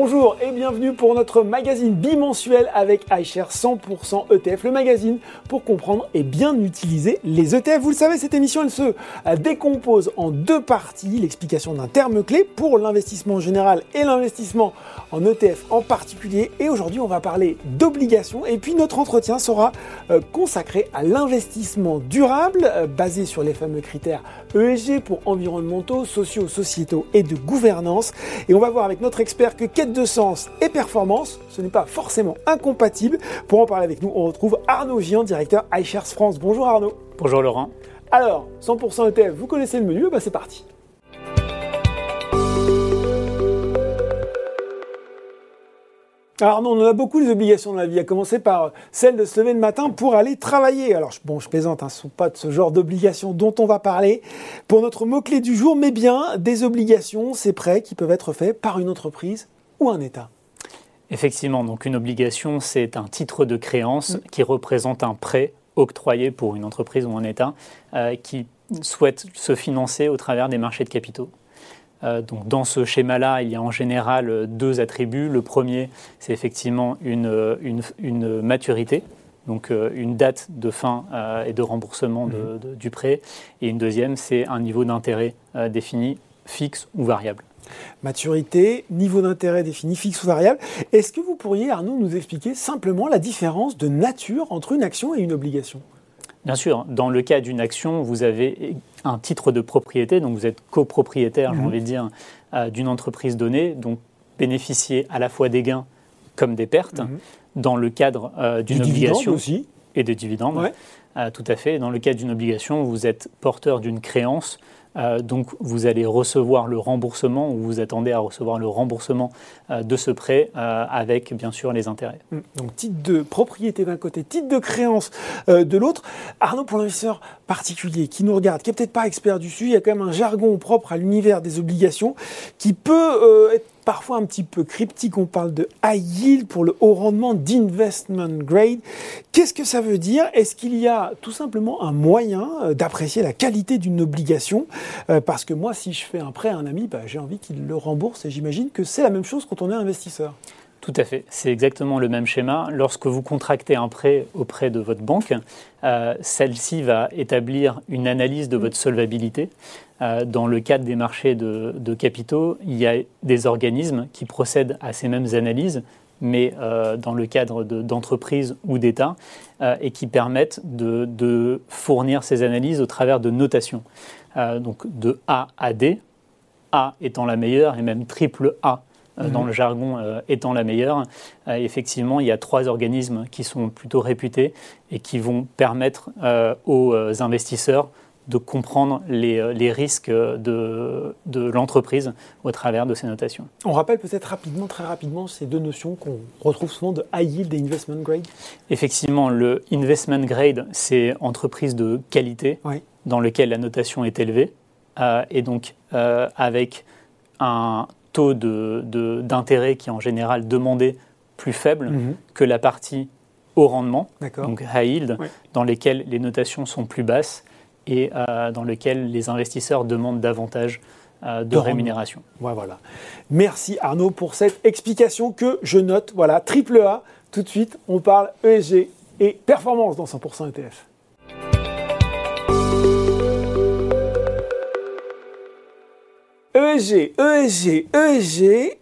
Bonjour bienvenue pour notre magazine bimensuel avec iShare 100% ETF, le magazine pour comprendre et bien utiliser les ETF. Vous le savez, cette émission elle se décompose en deux parties, l'explication d'un terme clé pour l'investissement en général et l'investissement en ETF en particulier. Et aujourd'hui, on va parler d'obligations et puis notre entretien sera euh, consacré à l'investissement durable euh, basé sur les fameux critères ESG pour environnementaux, sociaux, sociétaux et de gouvernance. Et on va voir avec notre expert que quête de sens et performance, ce n'est pas forcément incompatible. Pour en parler avec nous, on retrouve Arnaud Gian, directeur iShares France. Bonjour Arnaud. Bonjour Laurent. Alors, 100% ETF, vous connaissez le menu, bah c'est parti. Alors non, on a beaucoup des obligations dans la vie, à commencer par celle de se lever le matin pour aller travailler. Alors bon, je plaisante, hein, ce ne sont pas de ce genre d'obligations dont on va parler pour notre mot-clé du jour, mais bien des obligations, ces prêts qui peuvent être faits par une entreprise ou un État Effectivement, donc une obligation, c'est un titre de créance mm. qui représente un prêt octroyé pour une entreprise ou un État euh, qui souhaite se financer au travers des marchés de capitaux. Euh, donc dans ce schéma-là, il y a en général euh, deux attributs. Le premier, c'est effectivement une, une, maturité, donc une date de fin et de remboursement mm. du prêt. Et une deuxième, c'est un niveau d'intérêt défini, fixe ou variable maturité, niveau d'intérêt défini fixe ou variable. Est-ce que vous pourriez, Arnaud, nous expliquer simplement la différence de nature entre une action et une obligation? Bien sûr, dans le cas d'une action, vous avez un titre de propriété, donc vous êtes copropriétaire, j'ai mhm. envie de dire, euh, d'une entreprise donnée, donc bénéficier à la fois des gains comme des pertes, mhm. dans le cadre euh, d'une obligation aussi. et des dividendes. Euh, tout à fait. Dans le cas d'une obligation, vous êtes porteur d'une créance euh, donc vous allez recevoir le remboursement ou vous attendez à recevoir le remboursement euh, de ce prêt euh, avec bien sûr les intérêts. Mmh. Donc titre de propriété d'un côté, titre de créance de l'autre. Arnaud, pour l'investisseur particulier qui nous regarde, qui n'est peut-être pas expert du sujet, il y a quand même un jargon propre à l'univers des obligations qui peut être parfois un petit peu cryptique. On parle de high yield pour le haut rendement d'investment grade. Qu'est-ce que ça veut dire? Est-ce qu'il y a tout simplement un moyen euh, d'apprécier la qualité d'une obligation? Euh, Parce que moi, si je fais un prêt à un ami, bah, j'ai envie qu'il le rembourse et j'imagine que c'est la même chose quand on est investisseur. Tout à fait, c'est exactement le même schéma. Lorsque vous contractez un prêt auprès de votre banque, euh, celle-ci va établir une analyse de votre solvabilité. Euh, dans le cadre des marchés de, capitaux, il y a des organismes qui procèdent à ces mêmes analyses, mais euh, dans le cadre d'entreprises ou d'États, et qui permettent de, de, fournir ces analyses au travers de notations. donc de A à D, A étant la meilleure et même triple A euh, dans mhm. le jargon euh, étant la meilleure. Euh, effectivement, il y a trois organismes qui sont plutôt réputés et qui vont permettre aux investisseurs de comprendre les, risques de, de l'entreprise au travers de ces notations. On rappelle peut-être rapidement, très rapidement, ces deux notions qu'on retrouve souvent de high yield et investment grade Effectivement, le investment grade, c'est entreprise de qualité dans lequel la notation est élevée et donc avec un taux d'intérêt qui est en général demandé plus faible mhm. que la partie haut rendement, donc high yield, dans lesquelles les notations sont plus basses et euh, dans lesquelles les investisseurs demandent davantage euh, de, rémunération. voilà. Merci Arnaud pour cette explication que je note. Voilà, triple A, tout de suite, on parle ESG et performance dans 100% ETF. ESG, ESG, ESG,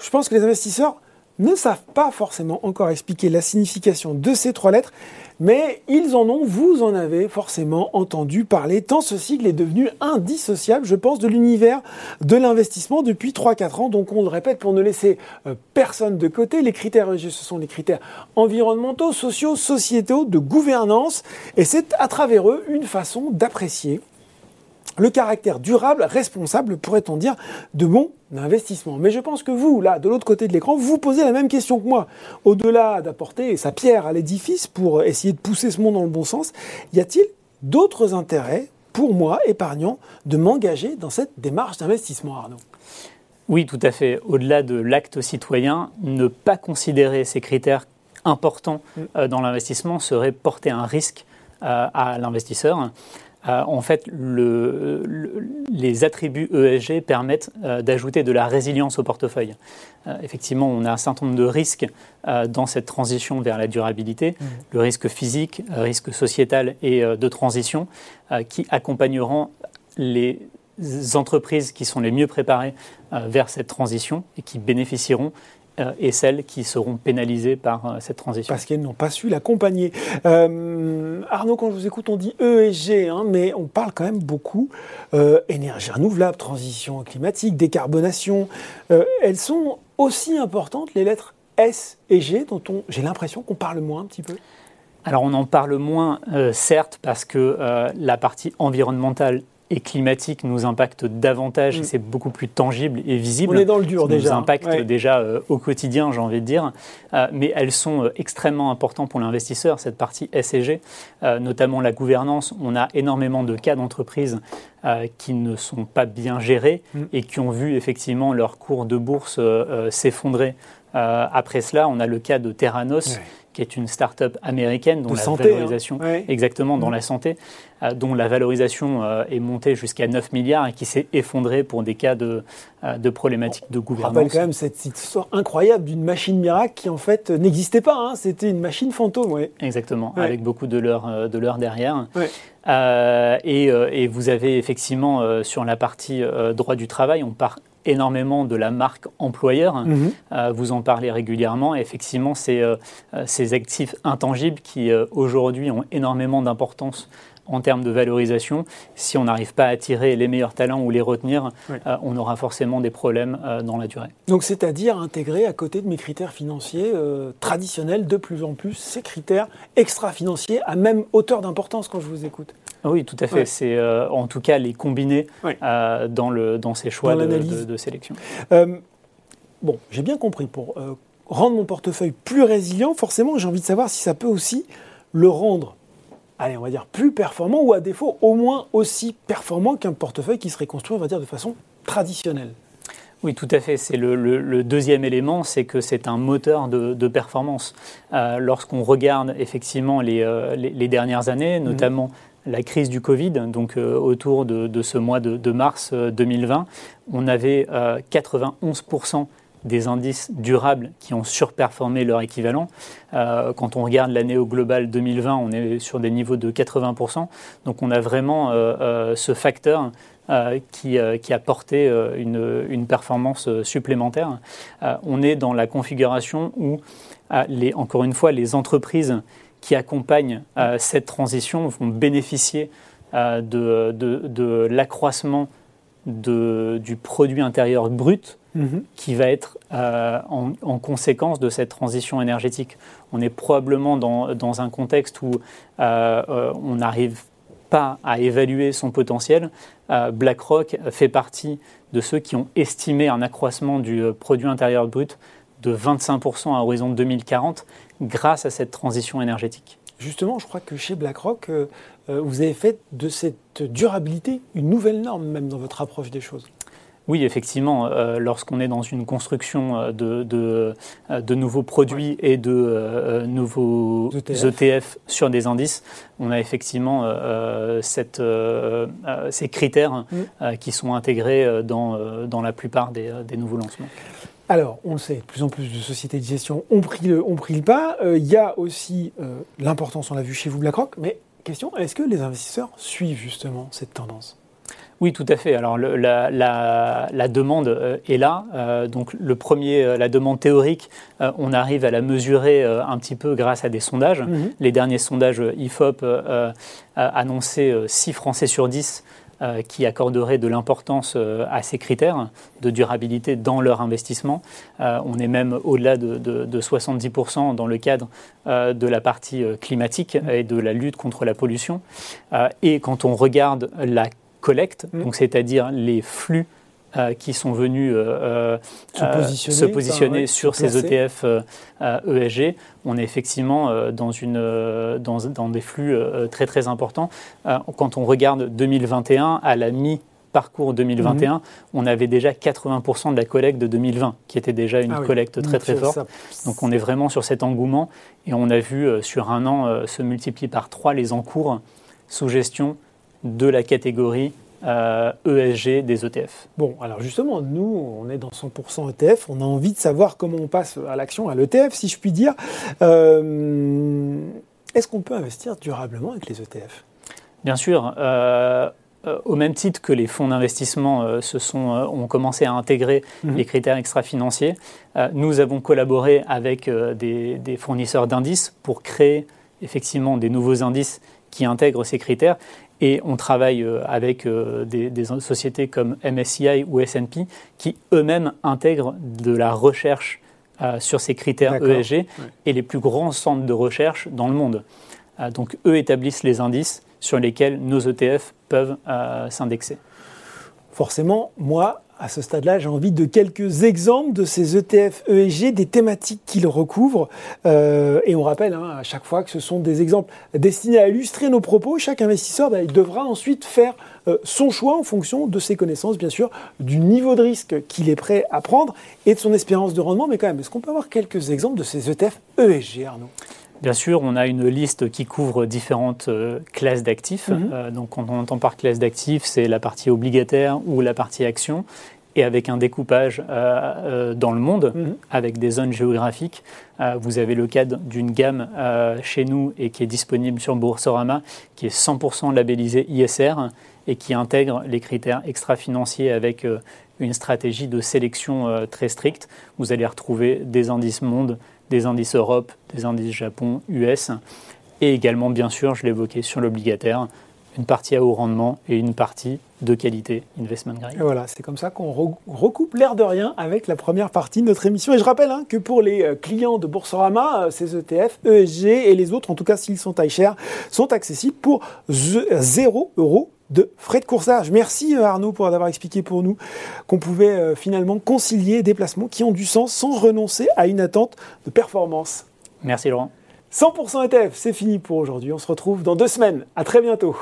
je pense que les investisseurs ne savent pas forcément encore expliquer la signification de ces trois lettres, mais ils en ont, vous en avez forcément entendu parler, tant ce sigle est devenu indissociable, je pense, de l'univers de l'investissement depuis 3-4 ans. Donc on le répète, pour ne laisser euh, personne de côté, les critères ESG, ce sont les critères environnementaux, sociaux, sociétaux, de gouvernance, et c'est à travers eux une façon d'apprécier le caractère durable, responsable, pourrait-on dire, de mon investissement. Mais je pense que vous, là, de l'autre côté de l'écran, vous posez la même question que moi. Au-delà d'apporter sa pierre à l'édifice pour essayer de pousser ce monde dans le bon sens, y a-t-il d'autres intérêts pour moi, épargnant, de m'engager dans cette démarche d'investissement, Arnaud? Oui, tout à fait. Au-delà de l'acte citoyen, ne pas considérer ces critères importants mm. euh, dans l'investissement serait porter un risque euh, à l'investisseur. En fait, les attributs ESG permettent d'ajouter de la résilience au portefeuille. effectivement, on a un certain nombre de risques dans cette transition vers la durabilité, mmh. le risque physique, le risque sociétal et de transition, qui accompagneront les entreprises qui sont les mieux préparées vers cette transition et qui bénéficieront euh, et celles qui seront pénalisées par euh, cette transition. Parce qu'elles n'ont pas su l'accompagner. Euh, Arnaud, quand je vous écoute, on dit E et G, hein, mais on parle quand même beaucoup énergie renouvelable, transition climatique, décarbonation. elles sont aussi importantes, les lettres S et G, dont j'ai l'impression qu'on parle moins un petit peu alors on en parle moins, certes, parce que la partie environnementale et climatique nous impacte davantage, et mm. c'est beaucoup plus tangible et visible. On est dans le dur déjà. Nous impacte déjà euh, au quotidien, j'ai envie de dire, euh, mais elles sont euh, extrêmement importantes pour l'investisseur, cette partie SG, notamment la gouvernance. On a énormément de cas d'entreprises qui ne sont pas bien gérés mm. et qui ont vu effectivement leur cours de bourse s'effondrer. après cela, on a le cas de Terranos qui est une start-up américaine dont la hein. valorisation, exactement dans mm. la santé, euh, dont la valorisation euh, est montée jusqu'à 9 milliards et qui s'est effondrée pour des cas de, euh, de problématiques de gouvernance. On rappelle quand même cette histoire incroyable d'une machine miracle qui en fait n'existait pas, hein. c'était une machine fantôme. Exactement, avec beaucoup de l'heure de l'heure derrière. et, et, vous avez effectivement sur la partie droit du travail, on part énormément de la marque employeur. Mhm. Euh, vous en parlez régulièrement. effectivement, c'est euh, euh, ces actifs intangibles qui aujourd'hui ont énormément d'importance en termes de valorisation. Si on n'arrive pas à attirer les meilleurs talents ou les retenir, on aura forcément des problèmes dans la durée. Donc c'est-à-dire intégrer à côté de mes critères financiers traditionnels de plus en plus ces critères extra-financiers à même hauteur d'importance quand je vous écoute. Oui, tout à fait. C'est euh, en tout cas les combiner euh, dans, le, dans ces choix de, sélection. Euh, bon, j'ai bien compris. Pour rendre mon portefeuille plus résilient, forcément, j'ai envie de savoir si ça peut aussi le rendre, allez, on va dire, plus performant ou à défaut au moins aussi performant qu'un portefeuille qui serait construit, on va dire, de façon traditionnelle. Oui, tout à fait. C'est le, deuxième élément, c'est que c'est un moteur de, performance. Lorsqu'on regarde effectivement les, les, dernières années, mhm. notamment la crise du Covid, donc euh, autour de, ce mois de, mars 2020, euh, on avait 91% euh, des indices durables qui ont surperformé leur équivalent. quand on regarde l'année au global 2020, on est sur des niveaux de 80%. Donc on a vraiment ce facteur qui, a porté une, performance supplémentaire. on est dans la configuration où, les, encore une fois, les entreprises qui accompagnent euh, cette transition vont bénéficier euh, de, de, l'accroissement du produit intérieur brut mhm. qui va être euh, en, conséquence de cette transition énergétique. On est probablement dans, dans un contexte où on n'arrive pas à évaluer son potentiel. BlackRock fait partie de ceux qui ont estimé un accroissement du produit intérieur brut de 25% à horizon 2040 grâce à cette transition énergétique. Justement, je crois que chez BlackRock, euh, euh, vous avez fait de cette durabilité une nouvelle norme même dans votre approche des choses. Oui, effectivement, euh, lorsqu'on est dans une construction de, de, nouveaux produits et de nouveaux ETF. E sur des indices, on a effectivement cette, ces critères mm. qui sont intégrés dans, dans la plupart des, des nouveaux lancements. Alors, on le sait, de plus en plus de sociétés de gestion ont pris le, ont pris le pas. Euh, il y a aussi euh, l'importance, on l'a vu chez vous, BlackRock, mais question, est-ce que les investisseurs suivent justement cette tendance? Oui, tout à fait. Alors la, demande euh, est là. donc le premier, la demande théorique, on arrive à la mesurer un petit peu grâce à des sondages. Mhm. Les derniers sondages IFOP annonçaient 6 Français sur 10 euh, qui accorderaient de l'importance euh, à ces critères de durabilité dans leur investissement. Euh, on est même au-delà de, 70% dans le cadre de la partie climatique et de la lutte contre la pollution. et quand on regarde la collecte, mm. donc c'est-à-dire les flux euh, qui sont venus euh, euh, se positionner, sur ces ETF ESG, e on est effectivement dans, une, dans, dans des flux très très importants. quand on regarde 2021, à la mi parcours 2021, mhm. on avait déjà 80% de la collecte de 2020, qui était déjà une ah collecte très très forte. Donc on est vraiment sur cet engouement et on a vu sur un an se multiplier par trois les encours sous gestion de la catégorie ESG euh, e des ETF. Bon, alors justement, nous, on est dans 100% ETF, on a envie de savoir comment on passe à l'action, à l'ETF, si je puis dire. Euh, est-ce qu'on peut investir durablement avec les ETF Bien sûr. Euh, au même titre que les fonds d'investissement se sont, ont commencé à intégrer mhm. les critères extra-financiers, nous avons collaboré avec des, des fournisseurs d'indices pour créer effectivement des nouveaux indices qui intègrent ces critères et on travaille euh, avec euh, des, sociétés comme MSCI ou S&P qui eux-mêmes intègrent de la recherche euh, sur ces critères ESG et les plus grands centres de recherche dans le monde. donc eux établissent les indices sur lesquels nos ETF peuvent s'indexer. Forcément, moi, à ce stade-là, j'ai envie de quelques exemples de ces ETF ESG, des thématiques qu'ils recouvrent. Euh, et on rappelle hein, à chaque fois que ce sont des exemples destinés à illustrer nos propos. Chaque investisseur bah, devra ensuite faire euh, son choix en fonction de ses connaissances, bien sûr, du niveau de risque qu'il est prêt à prendre et de son espérance de rendement. Mais quand même, est-ce qu'on peut avoir quelques exemples de ces ETF ESG, Arnaud? Bien sûr, on a une liste qui couvre différentes euh, classes d'actifs. Mhm. Euh, donc, quand on entend par classe d'actifs, c'est la partie obligataire ou la partie action, et avec un découpage euh, dans le monde, mhm. avec des zones géographiques. vous avez le cadre d'une gamme chez nous et qui est disponible sur Boursorama, qui est 100% labellisée ISR et qui intègre les critères extra-financiers avec une stratégie de sélection très stricte. Vous allez retrouver des indices monde, des indices Europe, des indices Japon, US, et également, bien sûr, je l'évoquais sur l'obligataire, une partie à haut rendement et une partie de qualité investment grade. Voilà, c'est comme ça qu'on recoupe l'air de rien avec la première partie de notre émission. Et je rappelle hein, que pour les euh, clients de Boursorama, euh, ces ETF, ESG et les autres, en tout cas s'ils sont taille chers, sont accessibles pour 0 euros de frais de coursage. Merci euh, Arnaud pour avoir expliqué pour nous qu'on pouvait euh, finalement concilier des placements qui ont du sens sans renoncer à une attente de performance. Merci Laurent. 100% ETF, c'est fini pour aujourd'hui. On se retrouve dans deux semaines. À très bientôt.